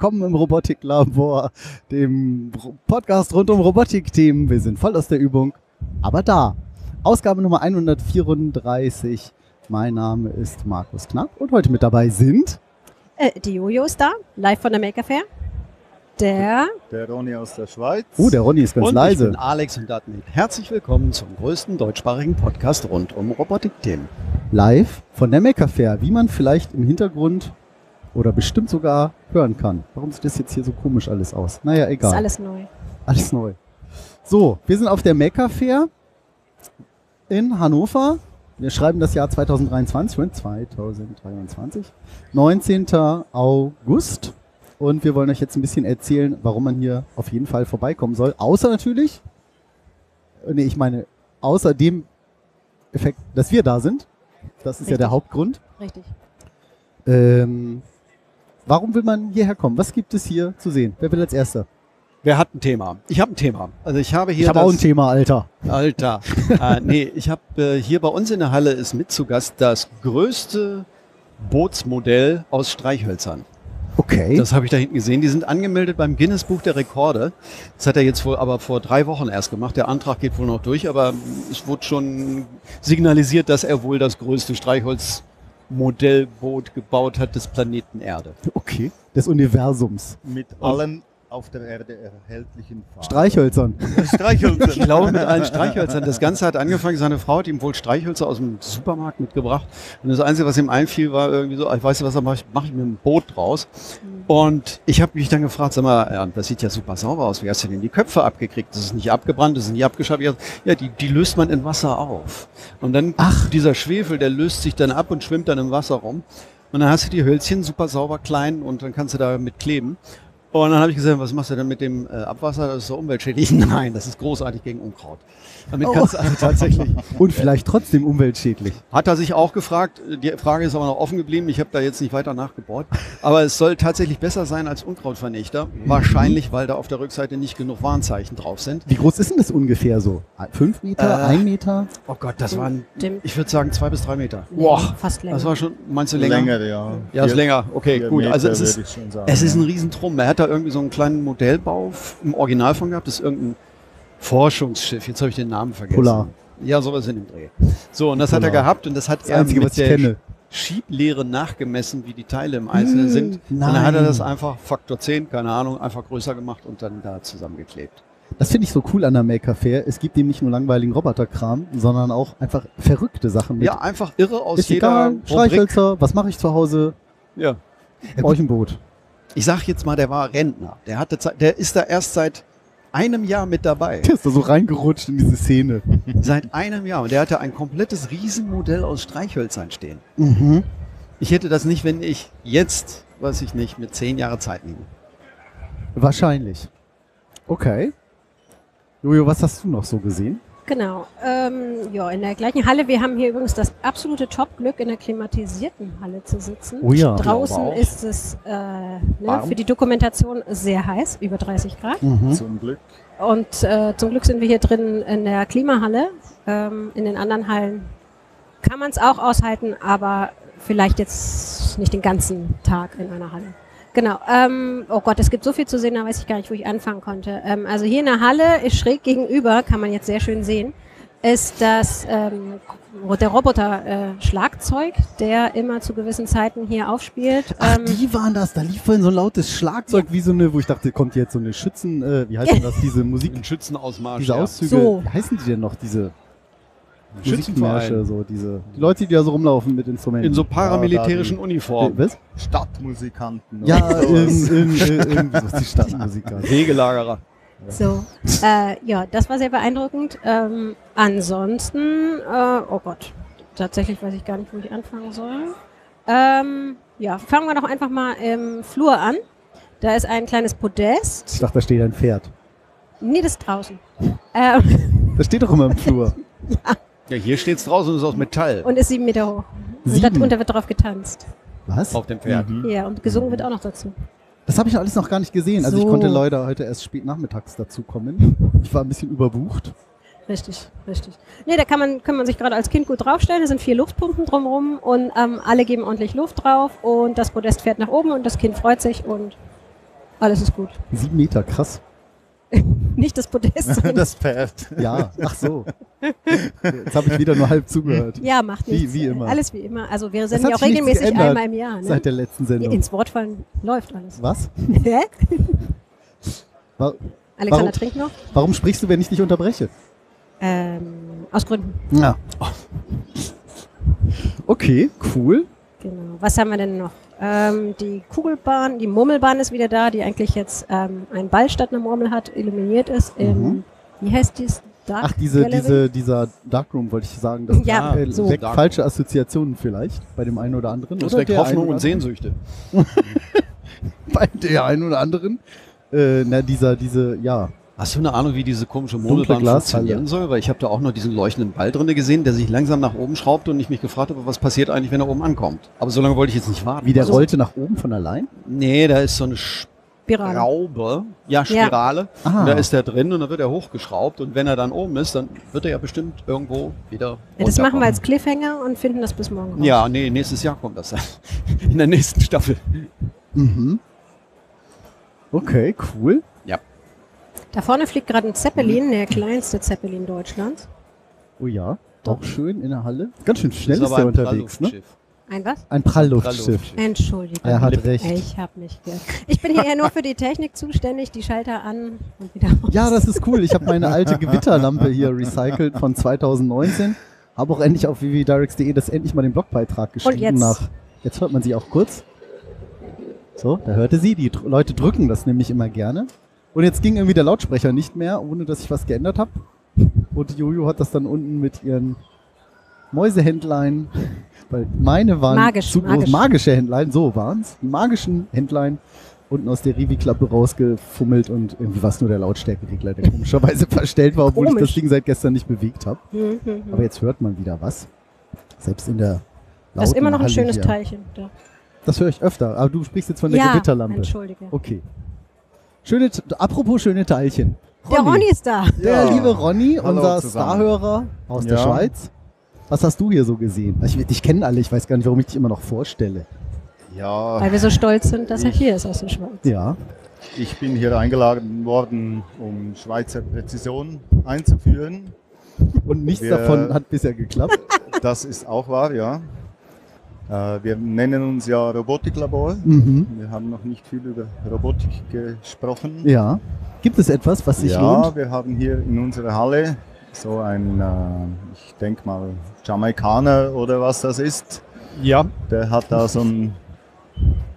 Willkommen im Robotiklabor, dem Podcast rund um Robotikthemen. Wir sind voll aus der Übung, aber da. Ausgabe Nummer 134. Mein Name ist Markus Knapp und heute mit dabei sind Äh, die Jojo ist da, live von der Maker Fair. Der, Der Ronny aus der Schweiz. Oh, der Ronny ist ganz und leise. ich bin Alex und damit herzlich willkommen zum größten deutschsprachigen Podcast rund um Robotikthemen. live von der Maker Fair, wie man vielleicht im Hintergrund oder bestimmt sogar hören kann. Warum sieht das jetzt hier so komisch alles aus? Naja, egal. ist alles neu. Alles neu. So, wir sind auf der Maker Fair in Hannover. Wir schreiben das Jahr 2023, schon 2023, 19. August. Und wir wollen euch jetzt ein bisschen erzählen, warum man hier auf jeden Fall vorbeikommen soll. Außer natürlich, äh, nee, ich meine, außer dem Effekt, dass wir da sind. Das ist ja Richtig. der Hauptgrund. Richtig. Ähm, warum will man hierher kommen? Was gibt es hier zu sehen? Wer will als Erster? Wer hat ein Thema? Ich habe ein Thema. Also ich habe hier Ich habe auch ein Thema, Alter. Alter. äh, nee, ich habe äh, hier bei uns in der Halle ist mit zu Gast das größte Bootsmodell aus Streichhölzern. Okay. Das habe ich da hinten gesehen. Die sind angemeldet beim Guinness Buch der Rekorde. Das hat er jetzt wohl aber vor drei Wochen erst gemacht. Der Antrag geht wohl noch durch, aber es wurde schon signalisiert, dass er wohl das größte Streichholzmodellboot gebaut hat des Planeten Erde. okay. Des Universums. Mit allen auf der Erde erhältlichen Farben. Streichhölzern. Streichhölzer. Ich glaube mit allen Streichhölzern. Das Ganze hat angefangen, seine Frau hat ihm wohl Streichhölzer aus dem Supermarkt mitgebracht. Und das Einzige, was ihm einfiel, war irgendwie so, ich weiß nicht, was da mache ich, mache ich mit einem Boot draus. Und ich habe mich dann gefragt, sag mal, ja, das sieht ja super sauber aus. Wie hast du denn die Köpfe abgekriegt? Das ist nicht abgebrannt, das ist nicht abgeschafft. Ja, die, die löst man in Wasser auf. Und dann, Ach. dieser Schwefel, der löst sich dann ab und schwimmt dann im Wasser rum. Und dann hast du die Hölzchen super sauber klein und dann kannst du da mit kleben. Und dann habe ich gesagt, was machst du denn mit dem äh, Abwasser? Das ist so umweltschädlich. Nein, das ist großartig gegen Unkraut. Damit Oh. kannst du also tatsächlich. Und vielleicht trotzdem umweltschädlich. Hat er sich auch gefragt. Die Frage ist aber noch offen geblieben. Ich habe da jetzt nicht weiter nachgebohrt. Aber es soll tatsächlich besser sein als Unkrautvernichter. Wahrscheinlich, weil da auf der Rückseite nicht genug Warnzeichen drauf sind. Wie groß ist denn das ungefähr so? Fünf Meter? Äh, ein Meter? Oh Gott, das waren, Dem, ich würde sagen, zwei bis drei Meter. Boah, fast länger. Das war schon, meinst du länger? Länger, ja. Ja, ist länger. Okay, gut. Meter Also es ist, sagen, Es ist ein. Riesentrum. Er hat da irgendwie so einen kleinen Modellbau im Original von gehabt. Das ist irgendein Forschungsschiff. Jetzt habe ich den Namen vergessen. Polar. Ja, sowas in dem Dreh. So, und das hat er Polar. gehabt und das hat Das er Einzige, mit was ich der kenne. Schieblehre nachgemessen, wie die Teile im Einzelnen Hm, sind. Und nein. dann hat er das einfach Faktor 10, keine Ahnung, einfach größer gemacht und dann da zusammengeklebt. Das finde ich so cool an der Maker Fair. Es gibt eben nicht nur langweiligen Roboterkram, sondern auch einfach verrückte Sachen mit. Ja, einfach irre aus ist jeder. Streichhölzer, was mache ich zu Hause? Ja. Euch ein Boot. Ich sag jetzt mal, der war Rentner. Der hatte Zeit, der ist da erst seit einem Jahr mit dabei. Der ist da so reingerutscht in diese Szene. Seit einem Jahr. Und der hatte ein komplettes Riesenmodell aus Streichhölzern stehen. Mhm. Ich hätte das nicht, wenn ich jetzt, weiß ich nicht, mit zehn Jahre Zeit nehme. Wahrscheinlich. Okay. Jojo, was hast du noch so gesehen? Genau. Ähm, ja, in der gleichen Halle. Wir haben hier übrigens das absolute Top-Glück, in der klimatisierten Halle zu sitzen. Oh ja. Draußen ist es äh, ne, für die Dokumentation sehr heiß, über 30 Grad. Mhm. Zum Glück. Und äh, zum Glück sind wir hier drin in der Klimahalle. Ähm, in den anderen Hallen kann man es auch aushalten, aber vielleicht jetzt nicht den ganzen Tag in einer Halle. Genau. Ähm, oh Gott, es gibt so viel zu sehen, da weiß ich gar nicht, wo ich anfangen konnte. Ähm, also hier in der Halle, ist schräg gegenüber, kann man jetzt sehr schön sehen, ist das ähm, der Roboter äh, Schlagzeug, der immer zu gewissen Zeiten hier aufspielt. Ach, Ähm, die waren das. Da lief vorhin so ein lautes Schlagzeug, wie so eine, wo ich dachte, kommt jetzt so eine Schützen, äh, wie heißt denn das, diese Musik, Ein Schützenausmarsch. diese ja. Auszüge. So. Wie heißen die denn noch, diese. Musikmärsche, so diese, die Leute, die da so rumlaufen mit Instrumenten. In so paramilitärischen Äh, Uniformen. was? Stadtmusikanten. Ja, in, in, in, ist die Stadtmusiker? Wegelagerer. So, äh, ja, das war sehr beeindruckend. Ähm, ansonsten, äh, oh Gott, tatsächlich weiß ich gar nicht, wo ich anfangen soll. Ähm, ja, fangen wir doch einfach mal im Flur an. Da ist ein kleines Podest. Ich dachte, da steht ein Pferd. Nee, das ist draußen. Ähm, Das steht doch immer im Flur. Ja, hier steht's draußen und ist aus Metall. und ist sieben Meter hoch. Und, Sieben? da, und da wird drauf getanzt. Was? auf dem Pferd. Mhm. Ja, und gesungen wird auch noch dazu. Das habe ich alles noch gar nicht gesehen. Also ich So. konnte leider heute erst spät nachmittags dazu kommen. Ich war ein bisschen überbucht. Richtig, richtig. Nee, da kann man, kann man sich gerade als Kind gut draufstellen. Da sind vier Luftpumpen drumherum und ähm, alle geben ordentlich Luft drauf und das Podest fährt nach oben und das Kind freut sich und alles ist gut. Sieben Meter, krass. Nicht das Podest, sondern Das Pferd. Ja, ach so. Jetzt habe ich wieder nur halb zugehört. ja, macht Wie- nichts. wie immer. Alles wie immer. Also wir senden ja auch regelmäßig geändert einmal im Jahr. Ne? Seit der letzten Sendung. Ins Wort fallen läuft alles. Was? Hä? Wa- Alexander Warum? trinkt noch? Warum sprichst du, wenn ich dich unterbreche? Ähm, aus Gründen. Ja. Okay, cool. Genau. Was haben wir denn noch? Ähm, die Kugelbahn, die Murmelbahn ist wieder da, die eigentlich jetzt ähm, ein Ball statt einer Murmel hat, illuminiert ist. Im, Mhm. Wie heißt dies? Dark Ach, diese, Gallery? diese, dieser Darkroom wollte ich sagen. Das Ja, äh, so. weckt falsche Assoziationen vielleicht bei dem einen oder anderen. Das weckt Hoffnung einen und Sehnsüchte. Bei der einen oder anderen. Äh, na, dieser, diese, ja. Hast du eine Ahnung, wie diese komische Modelbahn funktionieren soll? Weil ich habe da auch noch diesen leuchtenden Ball drinne gesehen, der sich langsam nach oben schraubt und ich mich gefragt habe, was passiert eigentlich, wenn er oben ankommt. Aber so lange wollte ich jetzt nicht warten. Wie der Also- rollte nach oben von allein? Nee, da ist so eine Spirale. Schraube, ja, Spirale. Ah. Und da ist der drin und dann wird er hochgeschraubt und wenn er dann oben ist, dann wird er ja bestimmt irgendwo wieder Ja, das machen wir als Cliffhanger und finden das bis morgen raus. Ja, nee, nächstes Jahr kommt das dann. In der nächsten Staffel. Mhm. Okay, cool. Da vorne fliegt gerade ein Zeppelin, der kleinste Zeppelin Deutschlands. Oh ja, auch schön in der Halle. Ganz schön schnell ist, aber der ein unterwegs, ne? Prallluftschiff. Ein was? Ein Prallluftschiff. Entschuldigung. Er hat recht. Ich habe nicht gehört. Ich bin hier ja nur für die Technik zuständig, die Schalter an und wieder aus. Ja, das ist cool. Ich habe meine alte Gewitterlampe hier recycelt von 2019. Habe auch endlich auf www.directs.de das endlich mal den Blogbeitrag geschrieben. jetzt? Nach, jetzt hört man sie auch kurz. So, da hörte sie. Die Leute drücken das nämlich immer gerne. Und jetzt ging irgendwie der Lautsprecher nicht mehr, ohne dass ich was geändert habe. Und Jojo hat das dann unten mit ihren Mäusehändlein, weil meine waren Magisch, zu groß, magisch. magische Händlein, so waren's. Die magischen Händlein unten aus der Rivi-Klappe rausgefummelt und irgendwie war es nur der Lautstärkeregler, der komischerweise verstellt war, obwohl ich Komisch. das Ding seit gestern nicht bewegt habe. Mhm, mhm. Aber jetzt hört man wieder was. Selbst in der Das ist lauten immer noch ein Halle schönes hier. Teilchen. Da. Das höre ich öfter. Aber du sprichst jetzt von der ja, Gewitterlampe. entschuldige. Okay. Schöne, apropos schöne Teilchen. Der Ronny ist da. Der Ja. liebe Ronny, Hallo unser. Starhörer aus der Ja. Schweiz. Was hast du hier so gesehen? Ich, dich kennen alle, ich weiß gar nicht, warum ich dich immer noch vorstelle. Ja, Weil wir so stolz sind, dass er hier ist aus der Schweiz. Ja. ich bin hier eingeladen worden, um Schweizer Präzision einzuführen. Und nichts Wir- davon hat bisher geklappt. Das ist auch wahr, ja. Äh, Wir nennen uns ja Robotiklabor. mhm. Wir haben noch nicht viel über Robotik gesprochen. Ja. Gibt es etwas, was sich ja, lohnt? wir haben hier in unserer Halle so ein, äh, ich denke mal, Jamaikaner oder was das ist. Ja, Der hat da so einen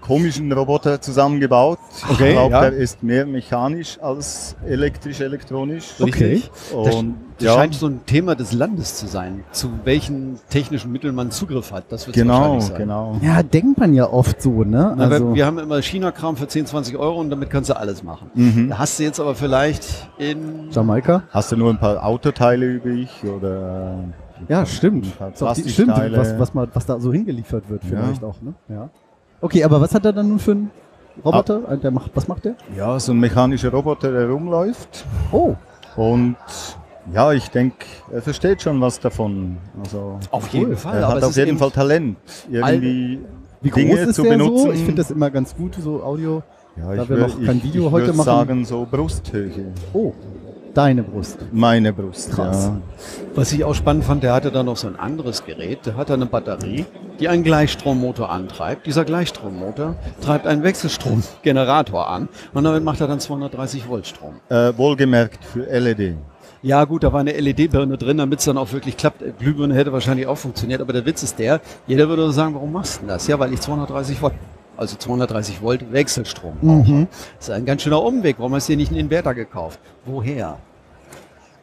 komischen Roboter zusammengebaut. Okay, ich glaube, ja. der ist mehr mechanisch als elektrisch-elektronisch. Okay. Und das ja, scheint so ein Thema des Landes zu sein, zu welchen technischen Mitteln man Zugriff hat. Das wird genau, wahrscheinlich sein. genau. Ja, denkt man ja oft so, ne? Na, Also, wir, haben immer China-Kram für 10, 20 Euro und damit kannst du alles machen. Mhm. Da hast du jetzt aber vielleicht in Jamaika? Hast du nur ein paar Autoteile übrig oder? Ja, stimmt. Die, stimmt, Plastikteile. was, was, mal, was da so hingeliefert wird, Ja. vielleicht auch, ne? Ja. Okay, aber was hat er dann nun für einen Roboter? Ah. Der macht, was macht der? Ja, so ein mechanischer Roboter, der rumläuft. Oh, Und ja, ich denke, er versteht schon was davon. Also auf jeden Fall. er hat es auf jeden Fall Talent, irgendwie wie groß Dinge ist zu der benutzen. so? Ich finde das immer ganz gut, so Audio. ja, da ich wir würd- noch kein Video ich heute machen- sagen so Brusthöhe. Oh, deine Brust. Meine Brust. Krass. Ja. Was ich auch spannend fand, der hatte da noch so ein anderes Gerät. Der hat da eine Batterie, die einen Gleichstrommotor antreibt. Dieser Gleichstrommotor treibt einen Wechselstromgenerator an und damit macht er dann 230 Volt Strom. Äh, wohlgemerkt für LED. Ja gut, da war eine LED-Birne drin, damit es dann auch wirklich klappt. Äh, Glühbirne hätte wahrscheinlich auch funktioniert, aber der Witz ist der, jeder würde sagen, warum machst du denn das? Ja, weil ich 230 Volt, also 230 Volt Wechselstrom. Mhm. Das ist ein ganz schöner Umweg. Warum hast du dir nicht einen Inverter gekauft? Woher?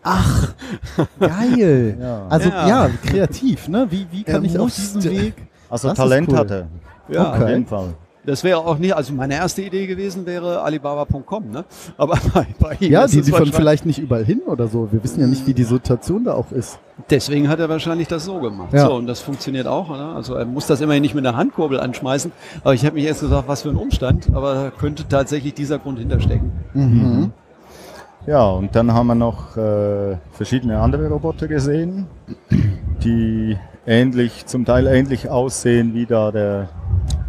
Ach, geil. Ja. Also Ja. ja. kreativ, ne? Wie, wie kann Er ich auf diesem Weg? Also Das ist Talent cool. hat er. Ja, Okay. Auf jeden Fall. Das wäre auch nicht, also meine erste Idee gewesen wäre Alibaba.com, ne? Aber bei, bei ihm Ja, die es liefern vielleicht nicht überall hin oder so. Wir wissen ja nicht, wie die Situation da auch ist. Deswegen hat er wahrscheinlich das so gemacht. Ja. So, und das funktioniert auch. Ne? Also er muss das immerhin nicht mit einer Handkurbel anschmeißen. Aber ich habe mich erst gesagt, was für ein Umstand. Aber da könnte tatsächlich dieser Grund hinterstecken. Mhm. Ja, und dann haben wir noch äh, verschiedene andere Roboter gesehen, die ähnlich, zum Teil ähnlich aussehen wie da der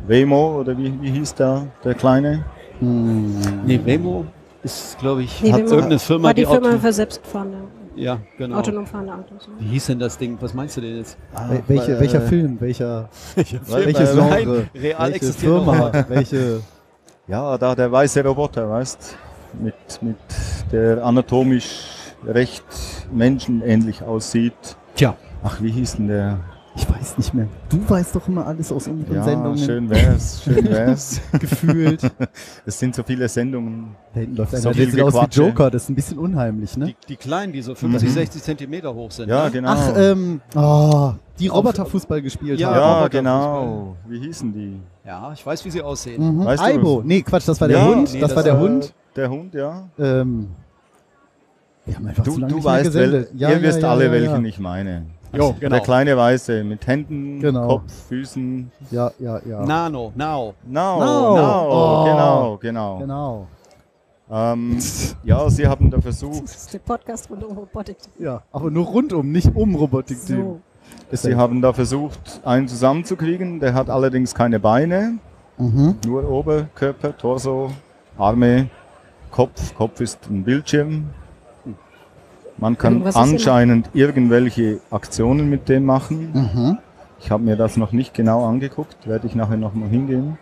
Wemo oder wie, wie hieß da der kleine? Nee, Wemo ist, glaube ich, Nee, hat Wemo irgendeine Firma, War die Firma Auto- für selbstfahrende, Ja, genau. autonom fahrende Autos. Wie hieß denn das Ding? Was meinst du denn jetzt? Wel- welche, äh, welcher Film? Welcher, Film, welches Genre? nein, real welche Firma? Welche? Ja, da der weiße Roboter, weißt mit, mit der anatomisch recht menschenähnlich aussieht. Tja, Ach, wie hieß denn der? Ich weiß nicht mehr. Du weißt doch immer alles aus unseren Ja, Sendungen schön wär's, schön wär's. gefühlt. Es sind so viele Sendungen. Da hinten läuft So einer, der viel sieht aus wie. Joker. Das ist ein bisschen unheimlich, ne? die, die kleinen, die so 50, Mhm. 60 Zentimeter hoch sind. Ja, ne? genau. Ach, ähm, oh, die Roboterfußball gespielt Ja, haben. ja, genau. Wie hießen die? Ja, ich weiß, wie sie aussehen. Mhm. Weißt du- Aibo. Nee, Quatsch, das war der Ja, Hund. nee, das, das war der war Hund. Der Hund, ja. Ähm, wir haben einfach Du, zu lange du nicht mehr weißt, wel, gesendet. Ja, ihr ja, wisst ja, alle, ja, welchen ich meine. Jo, genau. Der kleine Weiße mit Händen, Genau. Kopf, Füßen. Ja, ja, ja. Nano, now. No, No. no, Oh. genau, genau. Genau. Ähm, ja, sie haben da versucht, Das ist der Podcast rund um Robotik. Ja, aber nur rundum, nicht um Robotik-Team. So. sie haben da versucht, einen zusammenzukriegen. Der hat allerdings keine Beine, Mhm. nur Oberkörper, Torso, Arme, Kopf. Kopf ist ein Bildschirm. Man kann Irgendwas anscheinend irgendwelche Aktionen mit dem machen. Mhm. Ich habe mir das noch nicht genau angeguckt, werde ich nachher noch mal hingehen.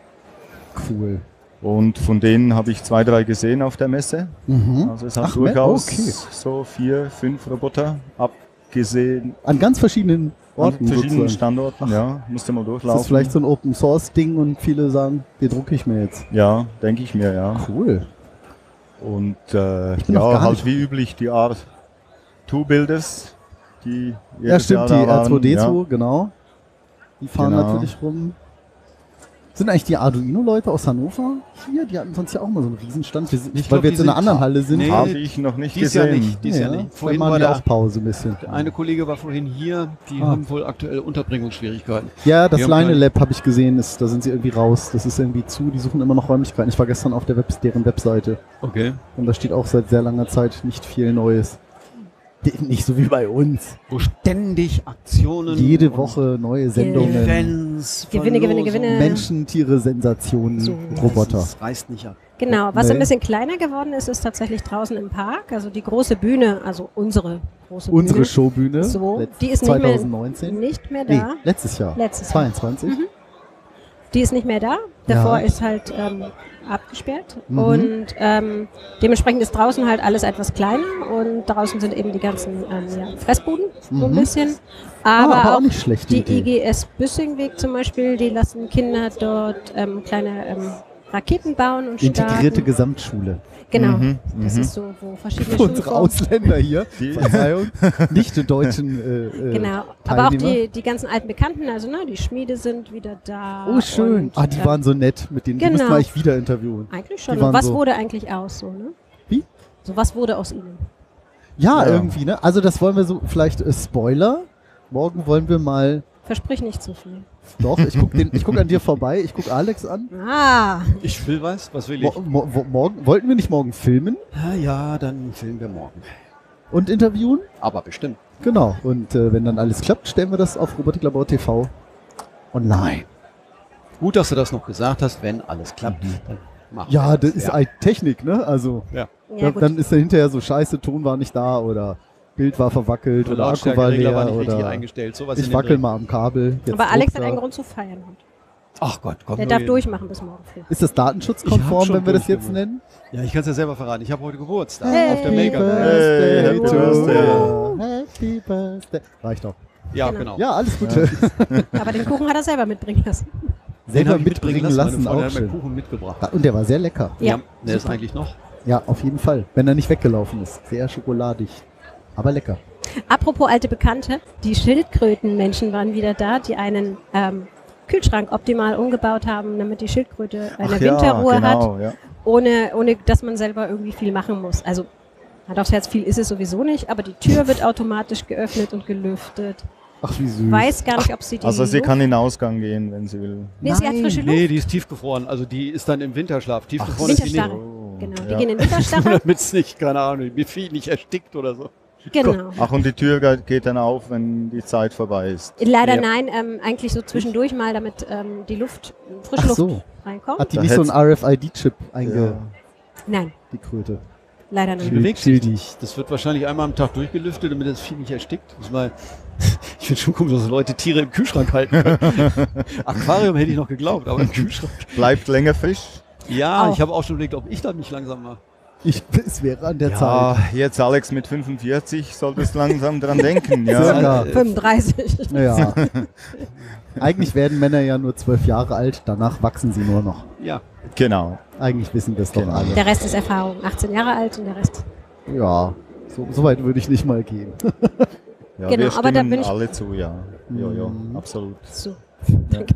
Cool. Und von denen habe ich zwei, drei gesehen auf der Messe. Mhm. Also es hat Ach, durchaus okay. so vier, fünf Roboter abgesehen An ganz verschiedenen an Orten. verschiedenen sozusagen. Standorten. Ja, musste mal Das durchlaufen. ist vielleicht so ein Open Source Ding und viele sagen, den drucke ich mir jetzt. ja, denke ich mir, ja. Cool. Und äh, ja, halt wie üblich die Art Two Builders, die Ja, stimmt, Jahr die da waren, R2D2, genau. Die fahren Genau. natürlich rum. Sind eigentlich die Arduino-Leute aus Hannover hier? Die hatten sonst ja auch mal so einen Riesenstand. Wir sind, Ich weil glaub, wir jetzt in einer anderen Halle sind. Nee, Ja. Habe ich noch nicht Dies Jahr gesehen. nicht. Dies Jahr nicht. Vorhin war die der, auch Pause ein bisschen. eine Kollege war vorhin hier, die Ah. haben wohl aktuell Unterbringungsschwierigkeiten. Ja, das Line Lab habe ich gesehen, ist, da sind sie irgendwie raus. Das ist irgendwie zu, die suchen immer noch Räumlichkeiten. Ich war gestern auf der Web deren Webseite Okay. und da steht auch seit sehr langer Zeit nicht viel Neues. Nicht so wie bei uns. Wo ständig Aktionen. Jede Woche neue Sendungen. Events. Gewinne, Gewinne. Gewinne. Menschen, Tiere, Sensationen, So. Roboter. Das reißt nicht ab. Genau, was Nee. ein bisschen kleiner geworden ist, ist tatsächlich draußen im Park. Also die große Bühne, also unsere große Unsere Bühne, Showbühne. So, die ist nicht mehr- 2019. nicht mehr Nee, da. letztes Jahr. Letztes Jahr. 22. Die ist nicht mehr da. Davor Ja. ist halt ähm, abgesperrt. Mhm. Und ähm, dementsprechend ist draußen halt alles etwas kleiner. Und draußen sind eben die ganzen ähm, ja, Fressbuden, so ein Mhm. bisschen. Ah, Aber, aber auch auch die Idee. IGS Büssingweg zum Beispiel, die lassen Kinder dort ähm, kleine ähm, Raketen bauen und Integrierte starten. Gesamtschule. Genau. Mhm, Das mhm. ist so, wo verschiedene Für unsere Ausländer hier. Die- Verzeihung. Nicht die deutschen äh, äh, Genau. Aber auch die, die ganzen alten Bekannten, also ne, die Schmiede sind wieder da. Oh, schön. Ah, die ähm, waren so nett. Mit denen die genau. müssen wir eigentlich wieder interviewen. Eigentlich schon. die Und was so- wurde eigentlich aus so, ne? Wie? So was wurde aus ihnen? Ja, Ja. irgendwie, ne? Also das wollen wir so, vielleicht äh, Spoiler. Morgen wollen wir mal. Versprich nicht zu viel. Doch, ich guck, den, ich guck an dir vorbei, ich guck Alex an. Ah, Ich will was. Was will ich? Mo mo morgen, wollten wir nicht morgen filmen Ah, ja, dann filmen wir morgen. und interviewen? Aber bestimmt. Genau. Und äh, wenn dann alles klappt, stellen wir das auf Robotiklabor TV online. Gut, dass du das noch gesagt hast. Wenn alles klappt, dann machen Ja, wir das ist ja. halt Technik, ne? Also ja dann, gut. dann ist da hinterher so scheiße, Ton war nicht da oder Bild war verwackelt oder, Akku war Lautstärkeregler war leer nicht richtig oder eingestellt. Sowas ich wackel mal am Kabel. Jetzt Aber Alex hat einen. Grund zu feiern. heute. Ach Gott, komm Der darf hin. durchmachen bis morgen früh. Ist das datenschutzkonform, wenn wir das jetzt nennen? Ja, ich kann es ja selber verraten. Ich habe heute Geburtstag. Hey. Auf der. Birthday Hey, Happy Birthday. Happy Birthday. Reicht doch. Ja, Genau. genau. Ja, alles Gute. Aber den Kuchen hat er selber mitbringen lassen. Selber ich mitbringen lassen, Freundin auch schön. Kuchen mitgebracht. Und der war sehr lecker. Ja, der ist eigentlich noch. Ja, auf jeden Fall. Wenn er nicht weggelaufen ist. Sehr schokoladig. Aber lecker. Apropos alte Bekannte, die Schildkrötenmenschen waren wieder da, die einen ähm, Kühlschrank optimal umgebaut haben, damit die Schildkröte eine Ach Winterruhe ja, hat, genau, Ja. ohne, ohne dass man selber irgendwie viel machen muss. Also Hand aufs Herz, viel ist es sowieso nicht, aber die Tür wird automatisch geöffnet und gelüftet. Ach, wie süß. Weiß gar nicht, ob sie die. Also sie Luft- kann in den Ausgang gehen, wenn sie will. Nee, sie hat Nein. frische Luft. Nee, die ist tiefgefroren. Also die ist dann im Winterschlaf. Tiefgefroren ist die nicht. Oh. Genau, die Ja. gehen in Winterstarre. Damit es nicht, keine Ahnung, wie viel nicht erstickt oder so. Genau. Ach, und die Tür ge- geht dann auf, wenn die Zeit vorbei ist. Leider Ja. nein, ähm, eigentlich so zwischendurch mal, damit ähm, die Luft, frische Ach Luft so. reinkommt. Hat die Da nicht so ein hätt's- RFID-Chip einge... Nein, Die Kröte. leider Die nicht. Schild- bewegt sich nicht. Das wird wahrscheinlich einmal am Tag durchgelüftet, damit das Vieh nicht erstickt. Das ist mal, ich finde schon komisch, dass Leute Tiere im Kühlschrank halten können. Aquarium hätte ich noch geglaubt, aber im Kühlschrank. Bleibt länger frisch. Ja, Auch. ich habe auch schon überlegt, ob ich da nicht langsam mache. Ich, es wäre an der Ja, Zeit. jetzt Alex mit 45 solltest langsam dran denken. Ja. Circa. 35. Ja. Eigentlich werden Männer ja nur zwölf Jahre alt, danach wachsen sie nur noch. Ja. Genau. Eigentlich wissen das doch Genau. alle. Der Rest ist Erfahrung. 18 Jahre alt und der Rest. Ja, so, so weit würde ich nicht mal gehen. Ja, Genau, wir aber da stimmen bin ich- alle zu, ja. Jo, jo, Mhm. absolut. So. Danke.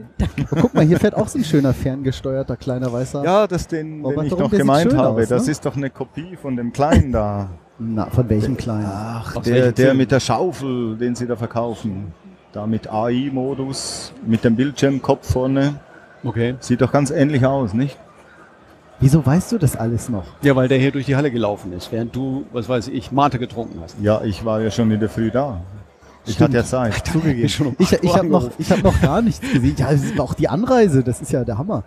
Guck mal, hier fährt auch so ein schöner ferngesteuerter kleiner weißer. Ja, das den, Robert, den ich sieht gemeint habe. aus, das ne? ist doch eine Kopie von dem kleinen da. Na, von welchem kleinen? Ach, Aus der, der mit der Schaufel, den sie da verkaufen. Da mit AI-Modus, mit dem Bildschirmkopf vorne. Okay. Sieht doch ganz ähnlich aus, nicht? Wieso weißt du das alles noch? Ja, weil der hier durch die Halle gelaufen ist, während du, was weiß ich, Mate getrunken hast. Ja, ich war ja schon in der Früh da. Ich Stimmt. hatte ja Zeit. Zugegeben. schon um Ich, ich habe noch, ich hab noch gar nichts gesehen. Ja, es ist auch die Anreise, das ist ja der Hammer.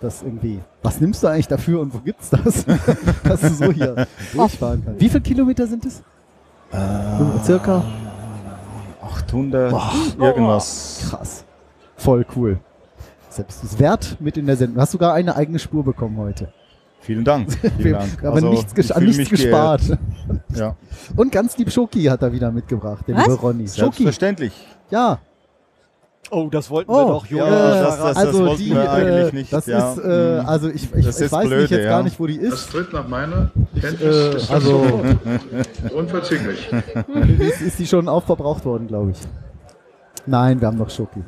Das irgendwie. Was nimmst du eigentlich dafür und wo gibt's das? Dass du so hier durchfahren kannst. Wie viele Kilometer sind es? Äh, Circa? 800 Boah. irgendwas. Krass. Voll cool. Selbst das Wert mit in der Sendung. Du hast sogar eine eigene Spur bekommen heute. Vielen Dank. Vielen Wir, Dank. aber Also, nichts, ges ich an nichts gespart. Ja, Und ganz lieb Schoki hat er wieder mitgebracht, den Was? Ronny. Schoki, selbstverständlich. ja. Oh, das wollten Oh, wir doch, ja, Junge. das- das- also wollten die, wir eigentlich äh, nicht, Das ja. ist, äh, Mhm. also ich, ich, Das ich ist weiß blöde, nicht jetzt ja. gar nicht, wo die Das ist. tritt nach meiner Kenntnis Äh, des also unverzüglich. ist, ist die schon aufverbraucht worden, glaube ich. Nein, wir haben noch Schoki.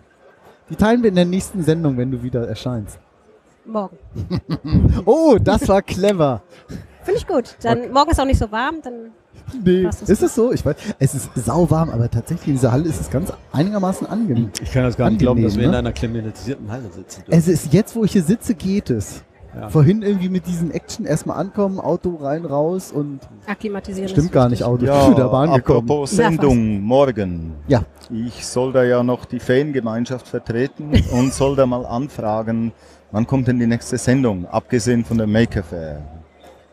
Die teilen wir in der nächsten Sendung, wenn du wieder erscheinst. Morgen. Oh, das war clever. Finde ich gut. Dann morgen ist auch nicht so warm, dann Nee. Ist es so? Ich weiß, es ist sauwarm, aber tatsächlich in dieser Halle ist es ganz einigermaßen angenehm. Ich kann das gar nicht Angenehm, glauben, dass wir in ne? einer klimatisierten Halle sitzen. dürfen. Es ist jetzt, wo ich hier sitze, geht es. Ja. Vorhin irgendwie mit diesen Action erstmal ankommen, Auto rein, raus und akklimatisieren. stimmt ist gar nicht. Auto Ja, der Bahn gekommen. apropos Ja, Sendung, morgen. Ja. Ich soll da ja noch die Fangemeinschaft vertreten und soll da mal anfragen, wann kommt denn die nächste Sendung, abgesehen von der Maker Fair.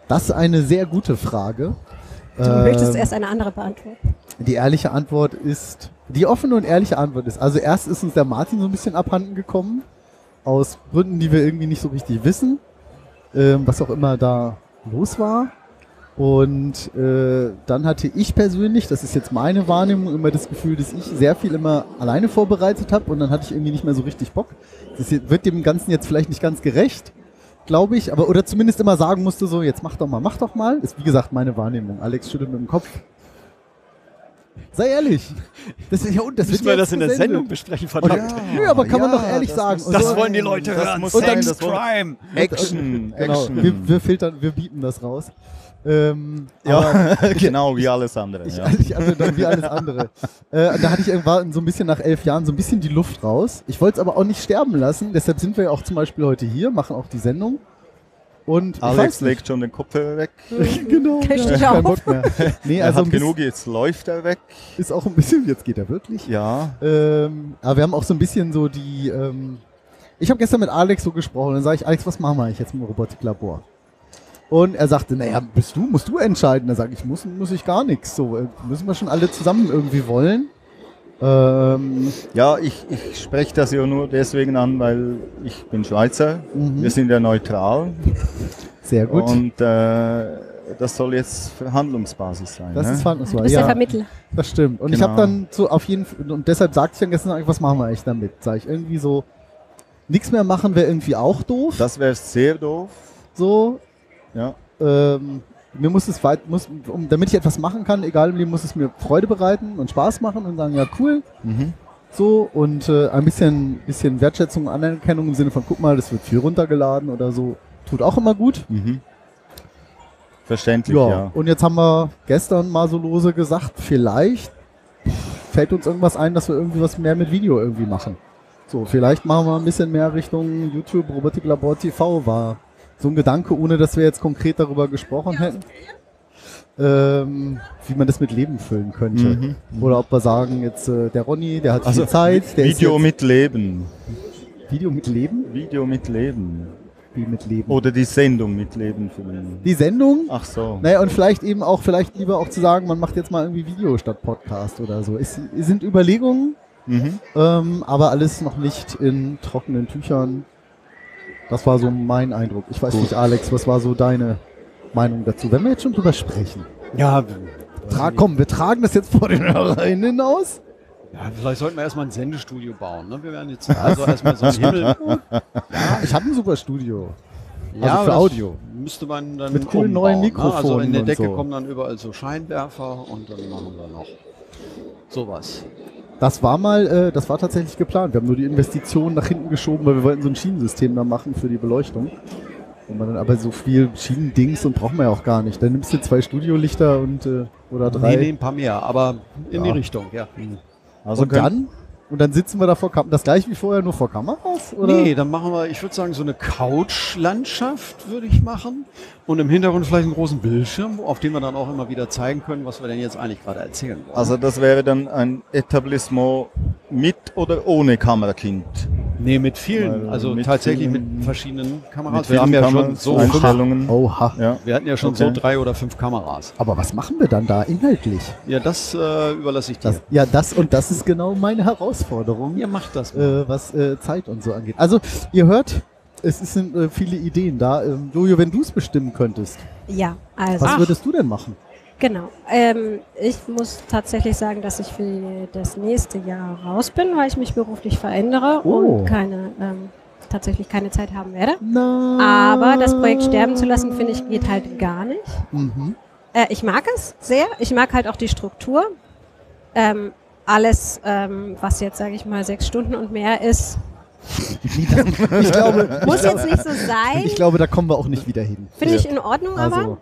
Das ist eine sehr gute Frage. Du möchtest Ähm, erst eine andere beantworten. Die ehrliche Antwort ist, die offene und ehrliche Antwort ist, also erst ist uns der Martin so ein bisschen abhanden gekommen, aus Gründen, die wir irgendwie nicht so richtig wissen, ähm, was auch immer da los war. Und äh, dann hatte ich persönlich, das ist jetzt meine Wahrnehmung, immer das Gefühl, dass ich sehr viel immer alleine vorbereitet habe und dann hatte ich irgendwie nicht mehr so richtig Bock. Das wird dem Ganzen jetzt vielleicht nicht ganz gerecht, glaube ich, aber oder zumindest immer sagen musste so, jetzt mach doch mal, mach doch mal. Ist wie gesagt meine Wahrnehmung. Alex schüttelt mit dem Kopf. Sei ehrlich. Das ist ja und das Müssen wird wir ja das in der gesendet. Sendung besprechen, verdammt. Nö, aber kann man Ja, doch ehrlich das sagen. muss Das so- wollen die Leute Das hören. muss sein, Sex, Crime. Action, Genau, Action. wir, wir filtern, wir bieten das raus. Ähm, ja, genau wie alles andere. Ich, ja. ich hatte dann wie alles andere. äh, da hatte ich irgendwann so ein bisschen nach elf Jahren so ein bisschen die Luft raus. Ich wollte es aber auch nicht sterben lassen. Deshalb sind wir ja auch zum Beispiel heute hier, machen auch die Sendung. Und Alex legt schon den Kopfhörer weg. genau. Okay, ja, kein. Bock mehr. Nee, Er also hat genug, jetzt läuft er weg. ist auch ein bisschen, jetzt geht er wirklich. Ja, Ähm, aber wir haben auch so ein bisschen so die. Ähm, ich habe gestern mit Alex so gesprochen. Dann sage ich, Alex, was machen wir eigentlich jetzt mit dem Robotiklabor? Und er sagte, naja, bist du, musst du entscheiden. Da sage ich, muss, muss ich gar nichts. So, äh, müssen wir schon alle zusammen irgendwie wollen. Ähm, ja ich, ich spreche das ja nur deswegen an, weil ich bin Schweizer. Mhm. Wir sind ja neutral. sehr gut. Und äh, das soll jetzt Verhandlungsbasis sein. das ne? ist Du verhandlungsbar. bist der Ja, Vermittler. das stimmt. Und ich Genau. habe dann so auf jeden Fall, und deshalb sagte ich dann gestern, eigentlich, was machen wir eigentlich damit? Sag ich irgendwie so, nichts mehr machen wäre irgendwie auch doof. Das wäre sehr doof. So, Ja. ähm, mir muss es weit, muss, um, damit ich etwas machen kann, egal im Leben, muss es mir Freude bereiten und Spaß machen und sagen, ja cool, Mhm. so und äh, ein bisschen, bisschen Wertschätzung, Anerkennung im Sinne von, guck mal, das wird viel runtergeladen oder so, tut auch immer gut. Mhm. Verständlich, Ja. ja. Und jetzt haben wir gestern mal so lose gesagt, vielleicht fällt uns irgendwas ein, dass wir irgendwie was mehr mit Video irgendwie machen. So, vielleicht machen wir ein bisschen mehr Richtung YouTube, Robotiklabor TV war so ein Gedanke, ohne dass wir jetzt konkret darüber gesprochen hätten, ähm, wie man das mit Leben füllen könnte. Mhm. Oder ob wir sagen, jetzt äh, der Ronny, der hat Also viel Zeit, der Video ist mit Leben. Video mit Leben, Video mit Leben. wie mit Leben. Oder die Sendung mit Leben füllen. Die Sendung, Ach so. naja, und vielleicht eben auch, vielleicht lieber auch zu sagen, man macht jetzt mal irgendwie Video statt Podcast oder so. Es sind Überlegungen, Mhm. ähm, aber alles noch nicht in trockenen Tüchern. Das war so mein Eindruck. Ich weiß nicht, Alex, was war so deine Meinung dazu? Wenn wir jetzt schon drüber sprechen. Ja, Tra komm, wir tragen das jetzt vor den Hörerinnen hinaus. ja, vielleicht sollten wir erstmal ein Sendestudio bauen. Ne? Wir werden jetzt also erstmal so einen Himmel. Ja, ich habe ein super Studio. Ja, für Audio. Müsste man dann Mit coolen umbauen, neuen Ne? Also Mikrofonen in der Decke so. kommen dann überall so Scheinwerfer und dann machen wir noch sowas. Das war mal, äh, das war tatsächlich geplant. Wir haben nur die Investitionen nach hinten geschoben, weil wir wollten so ein Schienensystem da machen für die Beleuchtung. Und man dann aber so viel Schienendings und brauchen wir ja auch gar nicht. Dann nimmst du zwei Studiolichter und äh, oder drei. Nee, nee, ein paar mehr, aber in die Ja. Richtung, ja. Also und dann? Und dann sitzen wir da vor Kameras. Das gleiche wie vorher, nur vor Kameras? Oder? Nee, dann machen wir, ich würde sagen, so eine Couch-Landschaft würde ich machen. Und im Hintergrund vielleicht einen großen Bildschirm, auf dem wir dann auch immer wieder zeigen können, was wir denn jetzt eigentlich gerade erzählen wollen. Also das wäre dann ein Etablissement mit oder ohne Kamerakind. nee, mit vielen, Weil also mit tatsächlich vielen- mit verschiedenen Kameras. Mit wir haben ja schon Kameras, so Einstellungen. Oha. Ja. Wir hatten ja schon Okay. so drei oder fünf Kameras. Aber was machen wir dann da inhaltlich? Ja, das äh, überlasse ich dir. Das, ja, das und das ist genau meine Herausforderung. Ihr macht das äh, was äh, Zeit und so angeht. Also, ihr hört, es sind äh, viele Ideen da. Ähm, Jojo, wenn du es bestimmen könntest, Ja, also. was würdest du denn machen? Genau. Ähm, ich muss tatsächlich sagen, dass ich für das nächste Jahr raus bin, weil ich mich beruflich verändere Oh. und keine, ähm, tatsächlich keine Zeit haben werde. Na. Aber das Projekt sterben zu lassen, finde ich, geht halt gar nicht. Mhm. Äh, ich mag es sehr. Ich mag halt auch die Struktur. Ähm, alles, ähm, was jetzt, sage ich mal, sechs Stunden und mehr ist, Ich glaube, muss jetzt nicht so sein. ich glaube, da kommen wir auch nicht wieder hin. Finde ich in Ordnung, aber Also,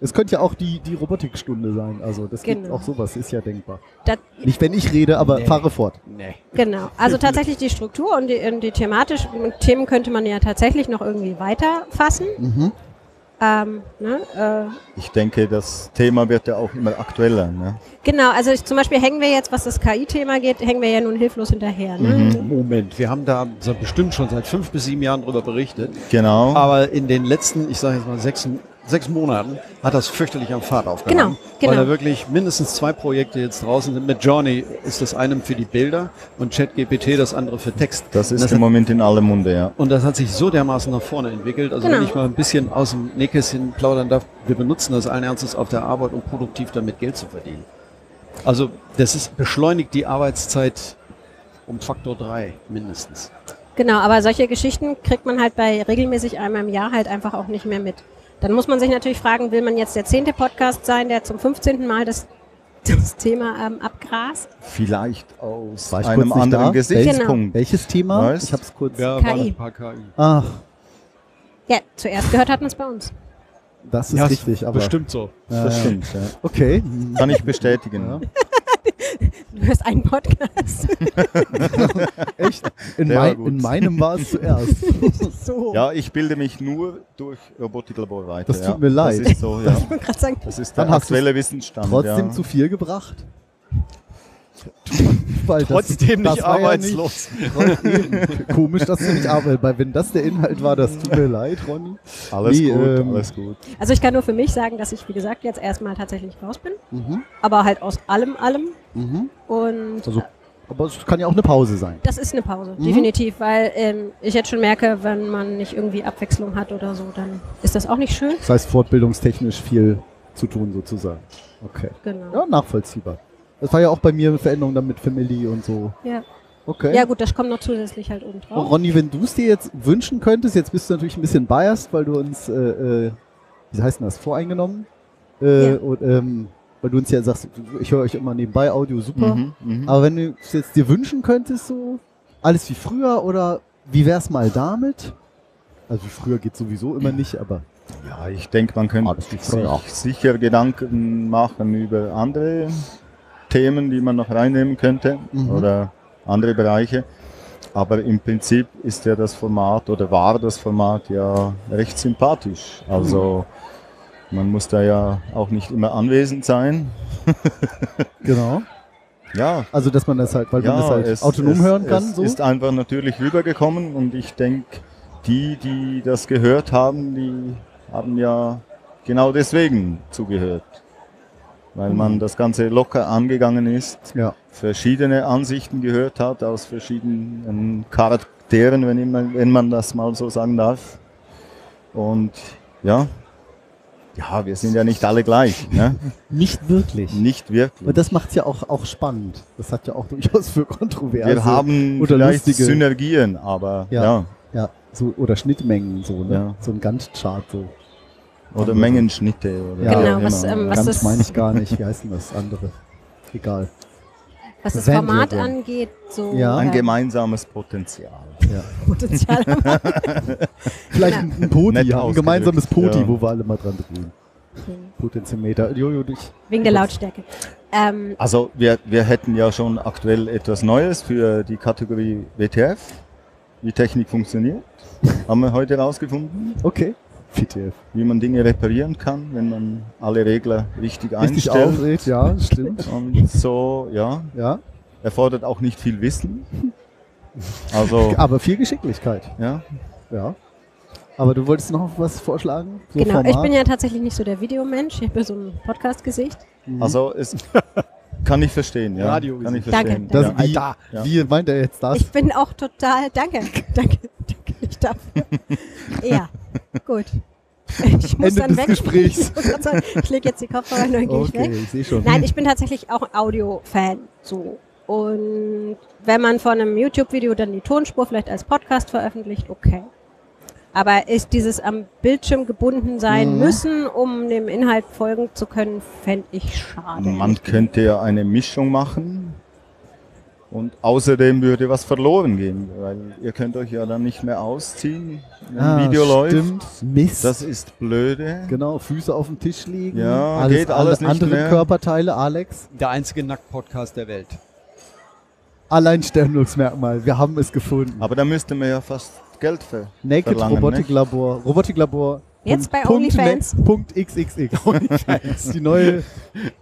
es könnte ja auch die, die Robotikstunde sein. Also, das gibt Genau. auch sowas, ist ja denkbar. das, Nicht, wenn ich rede, aber Nee. fahre fort. Nee. Genau, also tatsächlich die Struktur und die, und die thematischen Themen könnte man ja tatsächlich noch irgendwie weiterfassen. Mhm. Ähm, ne, äh, Ich denke, das Thema wird ja auch immer aktueller. Ne? genau, also ich, zum Beispiel hängen wir jetzt, was das KI-Thema geht, hängen wir ja nun hilflos hinterher. Ne? Moment, wir haben da bestimmt schon seit fünf bis sieben Jahren drüber berichtet. Genau. Aber in den letzten, ich sage jetzt mal sechs, sechs Monaten hat das fürchterlich am Fahrt aufgenommen. Genau, genau. Weil da wirklich mindestens zwei Projekte jetzt draußen sind. Mit Johnny ist das eine für die Bilder und ChatGPT das andere für Text. das ist das im hat, Moment in aller Munde, ja. und das hat sich so dermaßen nach vorne entwickelt. Also Genau. wenn ich mal ein bisschen aus dem Nähkästchen plaudern darf, wir benutzen das allen Ernstes auf der Arbeit, um produktiv damit Geld zu verdienen. Also das ist beschleunigt die Arbeitszeit um Faktor drei mindestens. Genau, aber solche Geschichten kriegt man halt bei regelmäßig einmal im Jahr halt einfach auch nicht mehr mit. Dann muss man sich natürlich fragen, will man jetzt der zehnte Podcast sein, der zum 15. Mal das, das Thema ähm, abgrast? Vielleicht aus War ich einem kurz anderen da? Gesichtspunkt. Welches Thema? Weißt? Ich hab's kurz. Ja, KI. waren ein paar KI. Ach, Ja, zuerst gehört hat man es bei uns. das ist Ja, richtig, aber. Bestimmt so. Ja, Das stimmt, ja. Okay. Kann ich bestätigen. Ja. Du hörst einen Podcast. Echt? In, war mein, gut. in meinem war es zuerst. so. Ja, ich bilde mich nur durch Robotiklabor weiter. Das tut ja. mir leid. Das ist so, ja. Ich wollte gerade sagen, Das ist Dann der hast du's aktuelle Wissensstand. Trotzdem ja. zu viel gebracht. Weil das- Trotzdem das nicht ja arbeitslos. nicht- eben. Komisch, dass du nicht arbeitest, weil wenn das der Inhalt war, das tut mir leid, Ronny. Alles Nee, gut, ähm, alles gut. also ich kann nur für mich sagen, dass ich, wie gesagt, jetzt erstmal tatsächlich raus bin. Mhm. Aber halt aus allem, allem. Mhm. Und Also, aber es kann ja auch eine Pause sein. das ist eine Pause, Mhm. definitiv. Weil ähm, ich jetzt schon merke, wenn man nicht irgendwie Abwechslung hat oder so, dann ist das auch nicht schön. Das heißt, fortbildungstechnisch viel zu tun sozusagen. Okay. Genau. Ja, nachvollziehbar. Das war ja auch bei mir eine Veränderung dann mit Family und so. Ja. Okay. Ja gut, das kommt noch zusätzlich halt oben Und drauf. Ronny, wenn du es dir jetzt wünschen könntest, jetzt bist du natürlich ein bisschen biased, weil du uns, äh, äh, wie heißt denn das, voreingenommen? Äh, Ja. und, ähm, weil du uns ja sagst, ich höre euch immer nebenbei, Audio super. Mhm, mhm. Aber wenn du es jetzt dir wünschen könntest, so alles wie früher oder wie wär's mal damit? Also wie früher geht sowieso immer nicht, aber Ja, ich denke, man könnte sich sicher Gedanken machen über andere Themen, die man noch reinnehmen könnte Mhm. oder andere Bereiche. aber im Prinzip ist ja das Format oder war das Format ja recht sympathisch. Also man muss da ja auch nicht immer anwesend sein. Genau. Ja, Also, dass man das halt, weil man ja, das halt es, autonom es, hören kann. Es so. ist einfach natürlich rübergekommen und ich denke, die, die das gehört haben, die haben ja genau deswegen zugehört. Weil man das Ganze locker angegangen ist, ja. verschiedene Ansichten gehört hat aus verschiedenen Charakteren, wenn man, wenn man das mal so sagen darf. Und ja, ja, wir sind ja nicht alle gleich, ne? Nicht wirklich. nicht wirklich. Und das macht es ja auch, auch spannend. Das hat ja auch durchaus für Kontroverse. wir haben oder vielleicht lustige- Synergien, aber Ja. ja. Ja, so, oder Schnittmengen, so, ne? Ja. So ein Gantt-Chart, so. Oder Mengenschnitte oder Ja. Genau, was, ähm, was Ganz das- meine ich gar nicht. Wie heißt denn das andere? Egal. Was das Wenn Format denn. angeht, so Ja. Ein gemeinsames Potenzial. Ja. Potenzial. Vielleicht ein, ein Poti, ja, ein gemeinsames Poti, ja. wo wir alle mal dran drehen. Potentiometer. Jojo, dich. Wegen der Lautstärke. Ähm, Also wir, wir hätten ja schon aktuell etwas Neues für die Kategorie WTF, wie Technik funktioniert. Haben wir heute herausgefunden, Okay. VTF. wie man Dinge reparieren kann, wenn man alle Regler richtig, Richtig einstellt. aufregt, ja, stimmt. Und so, ja, Ja. erfordert auch nicht viel Wissen. Also, Aber viel Geschicklichkeit. ja, Ja. Aber du wolltest noch was vorschlagen? So genau, Format? ich bin ja tatsächlich nicht so der Videomensch. Ich habe ja so ein Podcast-Gesicht. also es kann ich verstehen, ja. Radio kann ich Danke, verstehen. das, ja. wie. Ja. wie meint er jetzt das? Ich bin auch total. Danke, danke, danke nicht dafür. ja, gut. Ich muss Ende dann des weg. Gesprächs. Ich, sagen, ich lege jetzt die Kopfhörer und dann gehe ich okay, weg. ich sehe schon. Nein, ich bin tatsächlich auch Audio-Fan. So. Und wenn man von einem YouTube-Video dann die Tonspur vielleicht als Podcast veröffentlicht, okay. Aber ist dieses am Bildschirm gebunden sein Mhm. müssen, um dem Inhalt folgen zu können, fände ich schade. Man könnte ja eine Mischung machen und außerdem würde was verloren gehen, weil ihr könnt euch ja dann nicht mehr ausziehen, wenn Ah, Video stimmt. läuft. Mist. Das ist blöde. genau, Füße auf dem Tisch liegen. Ja, alles, geht alles alle nicht andere mehr. Körperteile, Alex. Der einzige Nackt-Podcast der Welt. Alleinstellungsmerkmal. Wir haben es gefunden. Aber da müsste man ja fast Geld ver Naked verlangen, Robotiklabor. Robotiklabor. Jetzt bei Punkt OnlyFans? Punkt XXX. Die neue.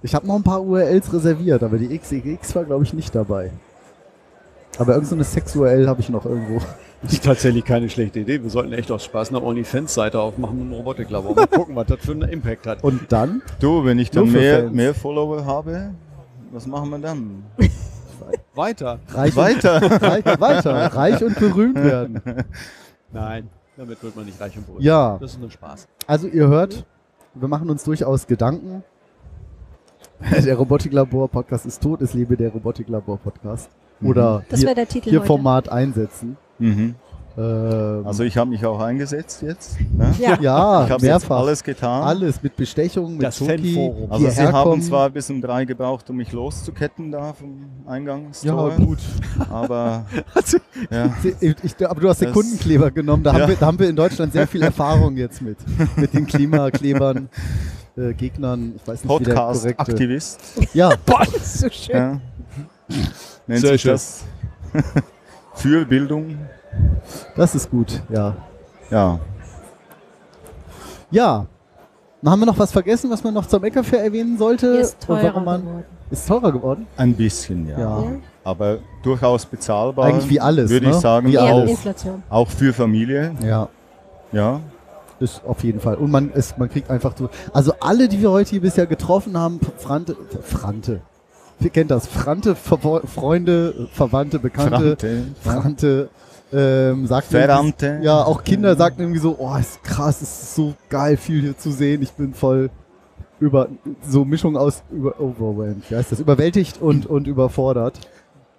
Ich habe noch ein paar URLs reserviert, aber die XXX war, glaube ich, nicht dabei. Aber irgendeine so Sex-URL habe ich noch irgendwo. Das ist tatsächlich keine schlechte Idee. Wir sollten echt aus Spaß eine OnlyFans-Seite aufmachen und ein Robotiklabor. Mal gucken, was das für einen Impact hat. Und dann? Du, wenn ich dann mehr, Fans. mehr Follower habe, was machen wir dann? Weiter. Reich Weiter. Und, reich, weiter. Reich und berühmt werden. Nein, damit wird man nicht reich und berühmt. Ja. Das ist nur Spaß. Also ihr hört, wir machen uns durchaus Gedanken. Der Robotiklabor-Podcast ist tot, es lebe der Robotiklabor-Podcast. Oder Das hier, wäre der Titel hier. Format einsetzen. Mhm. Ähm, Also ich habe mich auch eingesetzt jetzt. Ne? Ja. ja, ich habe jetzt mehrfach. alles getan. Alles mit Bestechung, mit Das Zuki, Fanforum. Also sie haben zwar bis um drei gebraucht, um mich loszuketten da vom Ja, Eingangstor, gut. aber ja, Ich, ich, aber du hast Das- Sekundenkleber genommen. Da, Ja. haben wir, da haben wir in Deutschland sehr viel Erfahrung jetzt mit. Mit den Klimaklebern, äh, Gegnern. Ich weiß nicht, wie der korrekte... Podcast-Aktivist. Ja, Das ist so schön. Ja. Nennt Sehr sich schön. das für Bildung. das ist gut. Ja. Ja, Ja. Dann haben wir noch was vergessen, was man noch zum Eckerfair erwähnen sollte. Hier ist Und teurer warum man, geworden. Ist teurer geworden? ein bisschen, ja. Ja. Aber durchaus bezahlbar. Eigentlich wie alles, Würde ne? ich sagen, Wie. Inflation. auch für Familie. Ja. Ja, Ist auf jeden Fall. Und man ist, man kriegt einfach so. Also alle, die wir heute hier bisher getroffen haben, Frante, Frante. Wer kennt das? Frante, Ver Freunde, Verwandte, Bekannte. Frante. Frante. Ähm, sagt irgendwie- Ja, auch Kinder sagten irgendwie so, oh, ist krass, es ist so geil, viel hier zu sehen. Ich bin voll über, so Mischung aus über, overwhelmed, wie heißt das? Überwältigt und, und überfordert.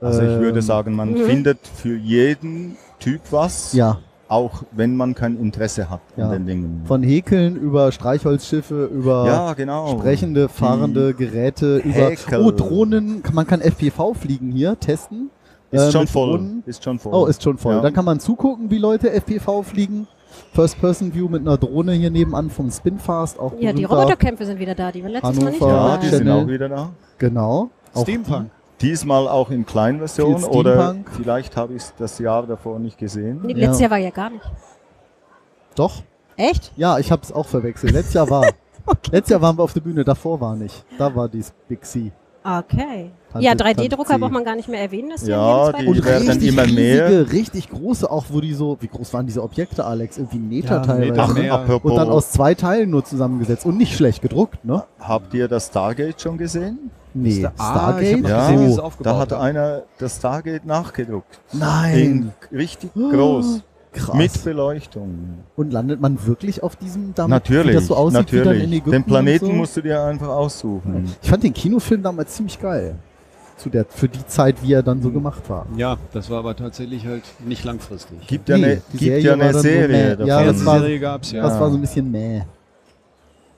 Also ich würde Ähm, sagen, man Mhm. findet für jeden Typ was, Ja, auch wenn man kein Interesse hat Ja. an den Dingen. von Häkeln über Streichholzschiffe, über ja, genau. sprechende, fahrende Geräte, über oh, Drohnen, man kann FPV fliegen hier, testen. Ist äh, schon voll. Drohnen. Ist schon voll. Oh, ist schon voll. Ja. Dann kann man zugucken, wie Leute FPV fliegen. First-Person-View mit einer Drohne hier nebenan vom Spinfast. Auch Ja, die Roboterkämpfe sind wieder da, die wir letztes Mal nicht Hannover. ja, die hatten. sind Channel. auch wieder da. Genau. Steampunk. Diesmal auch in Kleinversion Viel oder vielleicht habe ich es das Jahr davor nicht gesehen. Nee, Ja. Letztes Jahr war ja gar nicht. Doch. Echt? Ja, ich habe es auch verwechselt. Letztes Jahr war. Letztes Jahr waren wir auf der Bühne, davor war nicht. Da war dies Big C. Okay. Tante- ja, Tante 3D-Drucker C. braucht man gar nicht mehr erwähnen. Das ist Ja, ja die zweiten werden richtig immer mehr. riesige, richtig große, auch wo die so, wie groß waren diese Objekte, Alex? Irgendwie Meter Ja, teilweise. Meter Ach, Und dann aus zwei Teilen nur zusammengesetzt und nicht schlecht gedruckt, ne? habt ihr das Stargate schon gesehen? Nee, Ah, Stargate? noch Ja, gesehen, oh, aufgebaut Da hat haben. einer das Stargate nachgedruckt. nein. In richtig groß. Krass. Mit Beleuchtung. und landet man wirklich auf diesem damit, natürlich. wie das so aussieht, wie dann in natürlich. Den Planeten so? musst du dir einfach aussuchen. Ich fand den Kinofilm damals ziemlich geil. Zu der, für die Zeit, wie er dann so gemacht war. Ja, das war aber tatsächlich halt nicht langfristig. Gibt ja Nee, eine, gibt Serie ja eine so Serie meh. davon. Ja, das war- Serie gab's ja. Das war so ein bisschen mäh.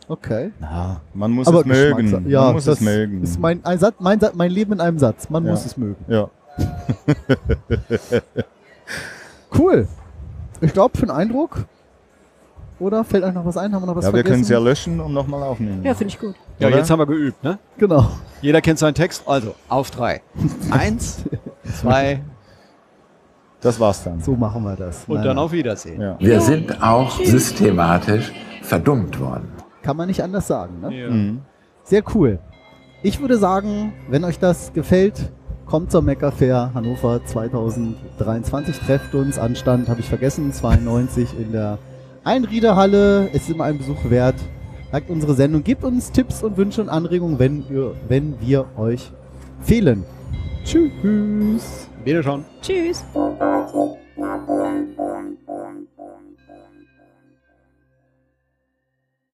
Okay. Na, man muss Aber es mögen. Ja, man muss das es mögen. ist mein, ein Satz, mein, Satz, mein Leben in einem Satz. Man Ja. muss es mögen. ja. Cool. Ich glaube, für den Eindruck. Oder fällt euch noch was ein? Haben wir noch was ja, wir können vergessen? es ja löschen und nochmal aufnehmen. Ja, finde ich gut. Ja, Oder? jetzt haben wir geübt, ne? Genau. Jeder kennt seinen Text, also auf drei. Eins, zwei Das war's dann. So machen wir das. und Nein, dann auf Wiedersehen. Ja. Wir sind auch systematisch verdummt worden. Kann man nicht anders sagen. Ne? Ja. Mhm. Sehr cool. Ich würde sagen, wenn euch das gefällt, kommt zur Mecker Fair Hannover 2023. Trefft uns. Anstand habe ich vergessen. 92 in der Einriederhalle. Ist immer ein Besuch wert. Liked unsere Sendung. Gebt uns Tipps und Wünsche und Anregungen, wenn wir, wenn wir euch fehlen. Tschüss. Wieder schon. Tschüss.